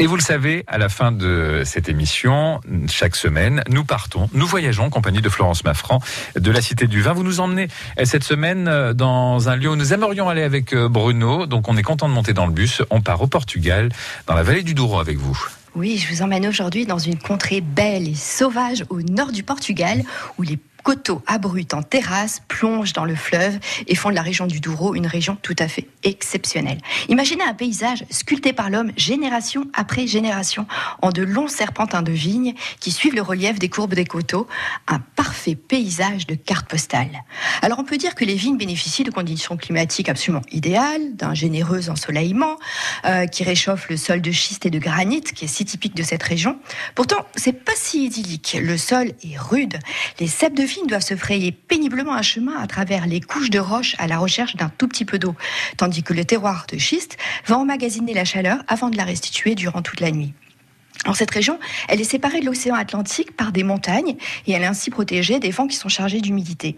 Et vous le savez, à la fin de cette émission, chaque semaine, nous partons, nous voyageons en compagnie de Florence Maffran de la Cité du Vin. Vous nous emmenez euh, cette semaine euh, dans un lieu où nous aimerions aller avec euh, Bruno. Donc on est content de monter dans le bus. On part au Portugal, dans la vallée du Douro avec vous. Oui, je vous emmène aujourd'hui dans une contrée belle et sauvage au nord du Portugal, où les coteaux abrupts en terrasse plongent dans le fleuve et font de la région du Douro une région tout à fait exceptionnelle. Imaginez un paysage sculpté par l'homme génération après génération en de longs serpentins de vignes qui suivent le relief des courbes des coteaux, un parfait paysage de carte postale. Alors on peut dire que les vignes bénéficient de conditions climatiques absolument idéales, d'un généreux ensoleillement euh, qui réchauffe le sol de schiste et de granit qui est si typique de cette région. Pourtant, c'est pas si idyllique. Le sol est rude, les cèpes de doivent se frayer péniblement un chemin à travers les couches de roches à la recherche d'un tout petit peu d'eau, tandis que le terroir de schiste va emmagasiner la chaleur avant de la restituer durant toute la nuit. En cette région, elle est séparée de l'océan Atlantique par des montagnes et elle est ainsi protégée des vents qui sont chargés d'humidité.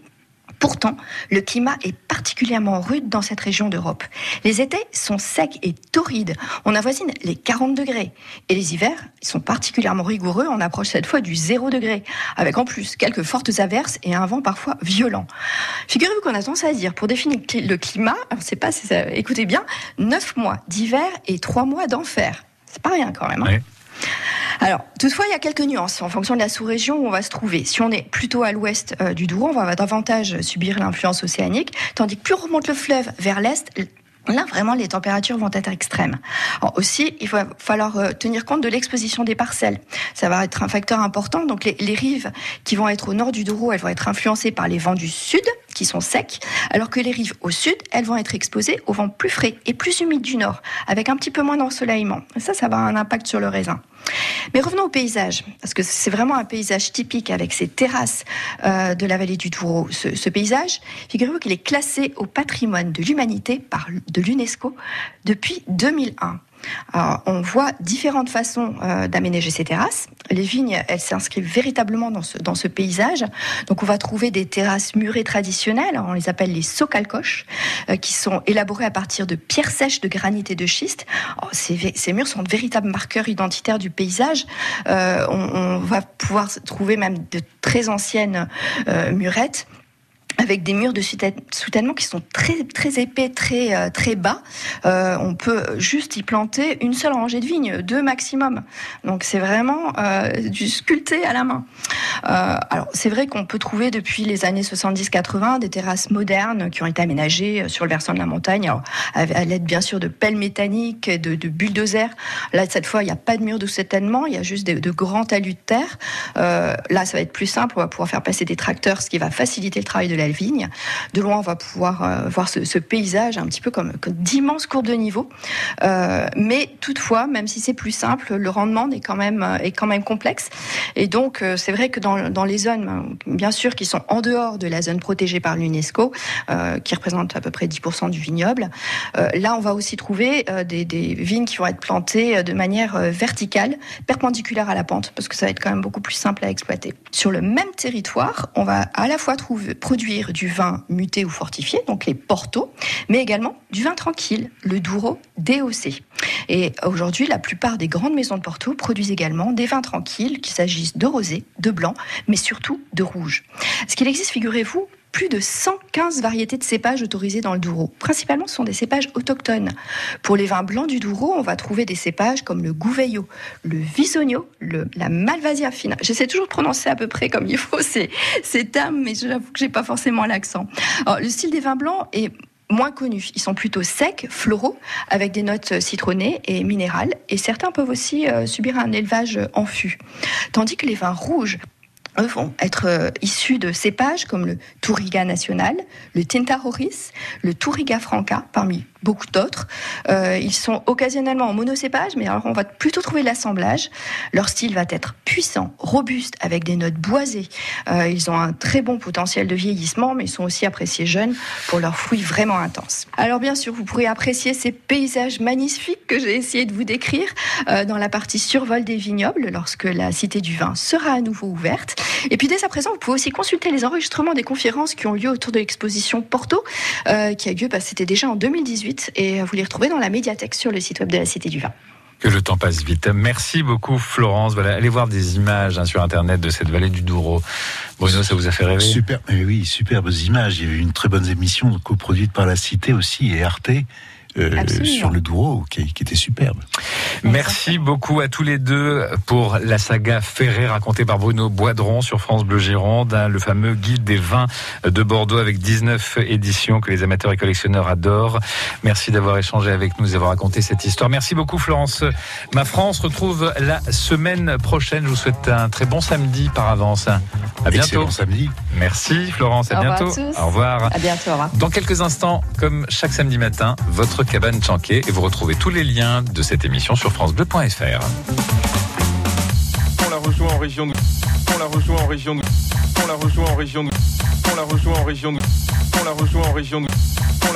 Pourtant, le climat est particulièrement rude dans cette région d'Europe. Les étés sont secs et torrides. On avoisine les 40 degrés. Et les hivers sont particulièrement rigoureux. On approche cette fois du 0 degré. Avec en plus quelques fortes averses et un vent parfois violent. Figurez-vous qu'on a tendance à dire, pour définir le climat, c'est pas, écoutez bien, 9 mois d'hiver et 3 mois d'enfer. C'est pas rien quand même. Hein. Alors, toutefois, il y a quelques nuances en fonction de la sous-région où on va se trouver. Si on est plutôt à l'ouest euh, du Douro, on va davantage subir l'influence océanique, tandis que plus on remonte le fleuve vers l'est, Là, vraiment, les températures vont être extrêmes. Aussi, il va falloir euh, tenir compte de l'exposition des parcelles. Ça va être un facteur important. Donc, les, rives qui vont être au nord du Douro, elles vont être influencées par les vents du sud, qui sont secs, alors que les rives au sud, elles vont être exposées aux vents plus frais et plus humides du nord, avec un petit peu moins d'ensoleillement. Ça, ça va avoir un impact sur le raisin. Mais revenons au paysage, parce que c'est vraiment un paysage typique avec ces terrasses euh, de la vallée du Douro. Ce, ce paysage, figurez-vous qu'il est classé au patrimoine de l'humanité par de l'UNESCO depuis 2001 on voit différentes façons euh, d'aménager ces terrasses. Les vignes, elles s'inscrivent véritablement dans ce, paysage. Donc on va trouver des terrasses murées traditionnelles, on les appelle les socalcoches, euh, qui sont élaborées à partir de pierres sèches de granit et de schiste. Oh, ces, murs sont de véritables marqueurs identitaires du paysage. Euh, on, va pouvoir trouver même de très anciennes murettes avec des murs de soutènement qui sont très épais, très euh, bas. Euh, on peut juste y planter une seule rangée de vignes, deux maximum. Donc c'est vraiment euh, du sculpté à la main. Euh, alors c'est vrai qu'on peut trouver depuis les années 70-80 des terrasses modernes qui ont été aménagées sur le versant de la montagne, à l'aide bien sûr de pelles mécaniques, de, de bulldozers. Là cette fois il n'y a pas de mur de soutènement, il y a juste de, grands talus de terre. là ça va être plus simple, on va pouvoir faire passer des tracteurs, ce qui va faciliter le travail de la vigne. De loin, on va pouvoir euh, voir ce, paysage un petit peu comme, d'immenses courbes de niveau. Euh, mais toutefois, même si c'est plus simple, le rendement est quand même, euh, est quand même complexe. Et donc, c'est vrai que dans, dans, les zones, bien sûr, qui sont en dehors de la zone protégée par l'UNESCO, qui représente à peu près 10% du vignoble, là, on va aussi trouver des, des, vignes qui vont être plantées de manière verticale, perpendiculaire à la pente, parce que ça va être quand même beaucoup plus simple à exploiter. Sur le même territoire, on va à la fois trouver, produire du vin muté ou fortifié, donc les portos, mais également du vin tranquille, le Douro DOC. Et aujourd'hui, la plupart des grandes maisons de Porto produisent également des vins tranquilles, qu'il s'agisse de rosé, de blanc, mais surtout de rouge. Ce qu'il existe, figurez-vous, plus de 115 variétés de cépages autorisées dans le Douro. Principalement, ce sont des cépages autochtones. Pour les vins blancs du Douro, on va trouver des cépages comme le Gouveio, le Visogno, la Malvasia fina. J'essaie toujours de prononcer à peu près comme il faut ces, ces termes, mais j'avoue que j'ai pas forcément l'accent. Le style des vins blancs est moins connus. Ils sont plutôt secs, floraux, avec des notes citronnées et minérales, et certains peuvent aussi euh, subir un élevage en fût. Tandis que les vins rouges vont être euh, issus de cépages comme le Touriga national, le Tinta Horis, le Touriga franca, parmi beaucoup d'autres. Euh, ils sont occasionnellement en monocépage, mais alors on va plutôt trouver l'assemblage. Leur style va être puissant, robuste, avec des notes boisées. Euh, ils ont un très bon potentiel de vieillissement, mais ils sont aussi appréciés jeunes pour leurs fruits vraiment intenses. Alors bien sûr, vous pourrez apprécier ces paysages magnifiques que j'ai essayé de vous décrire euh, dans la partie survol des vignobles lorsque la Cité du Vin sera à nouveau ouverte. Et puis dès à présent, vous pouvez aussi consulter les enregistrements des conférences qui ont lieu autour de l'exposition Porto, qui a lieu, bah, c'était déjà en 2018, et vous les retrouvez dans la médiathèque sur le site web de la Cité du Vin. Que le temps passe vite. Merci beaucoup Florence. Voilà, allez voir des images hein, sur internet de cette vallée du Douro. Bruno, ça vous a fait rêver Super, oui, superbes images. Il y a eu une très bonne émission coproduite par la Cité aussi et Arte. Euh, sur le Douro, qui, qui, était superbe. Merci beaucoup à tous les deux pour la saga Ferré racontée par Bruno Boidron sur France Bleu Gironde, hein, le fameux guide des vins de Bordeaux avec 19 éditions que les amateurs et collectionneurs adorent. Merci d'avoir échangé avec nous et d'avoir raconté cette histoire. Merci beaucoup Florence. Ma France retrouve la semaine prochaine. Je vous souhaite un très bon samedi par avance. À bientôt. samedi. Merci Florence, à au bientôt. Revoir au revoir. À bientôt. Au revoir. Dans quelques instants, comme chaque samedi matin, votre cabane Chanquet et vous retrouvez tous les liens de cette émission sur francebleu.fr. On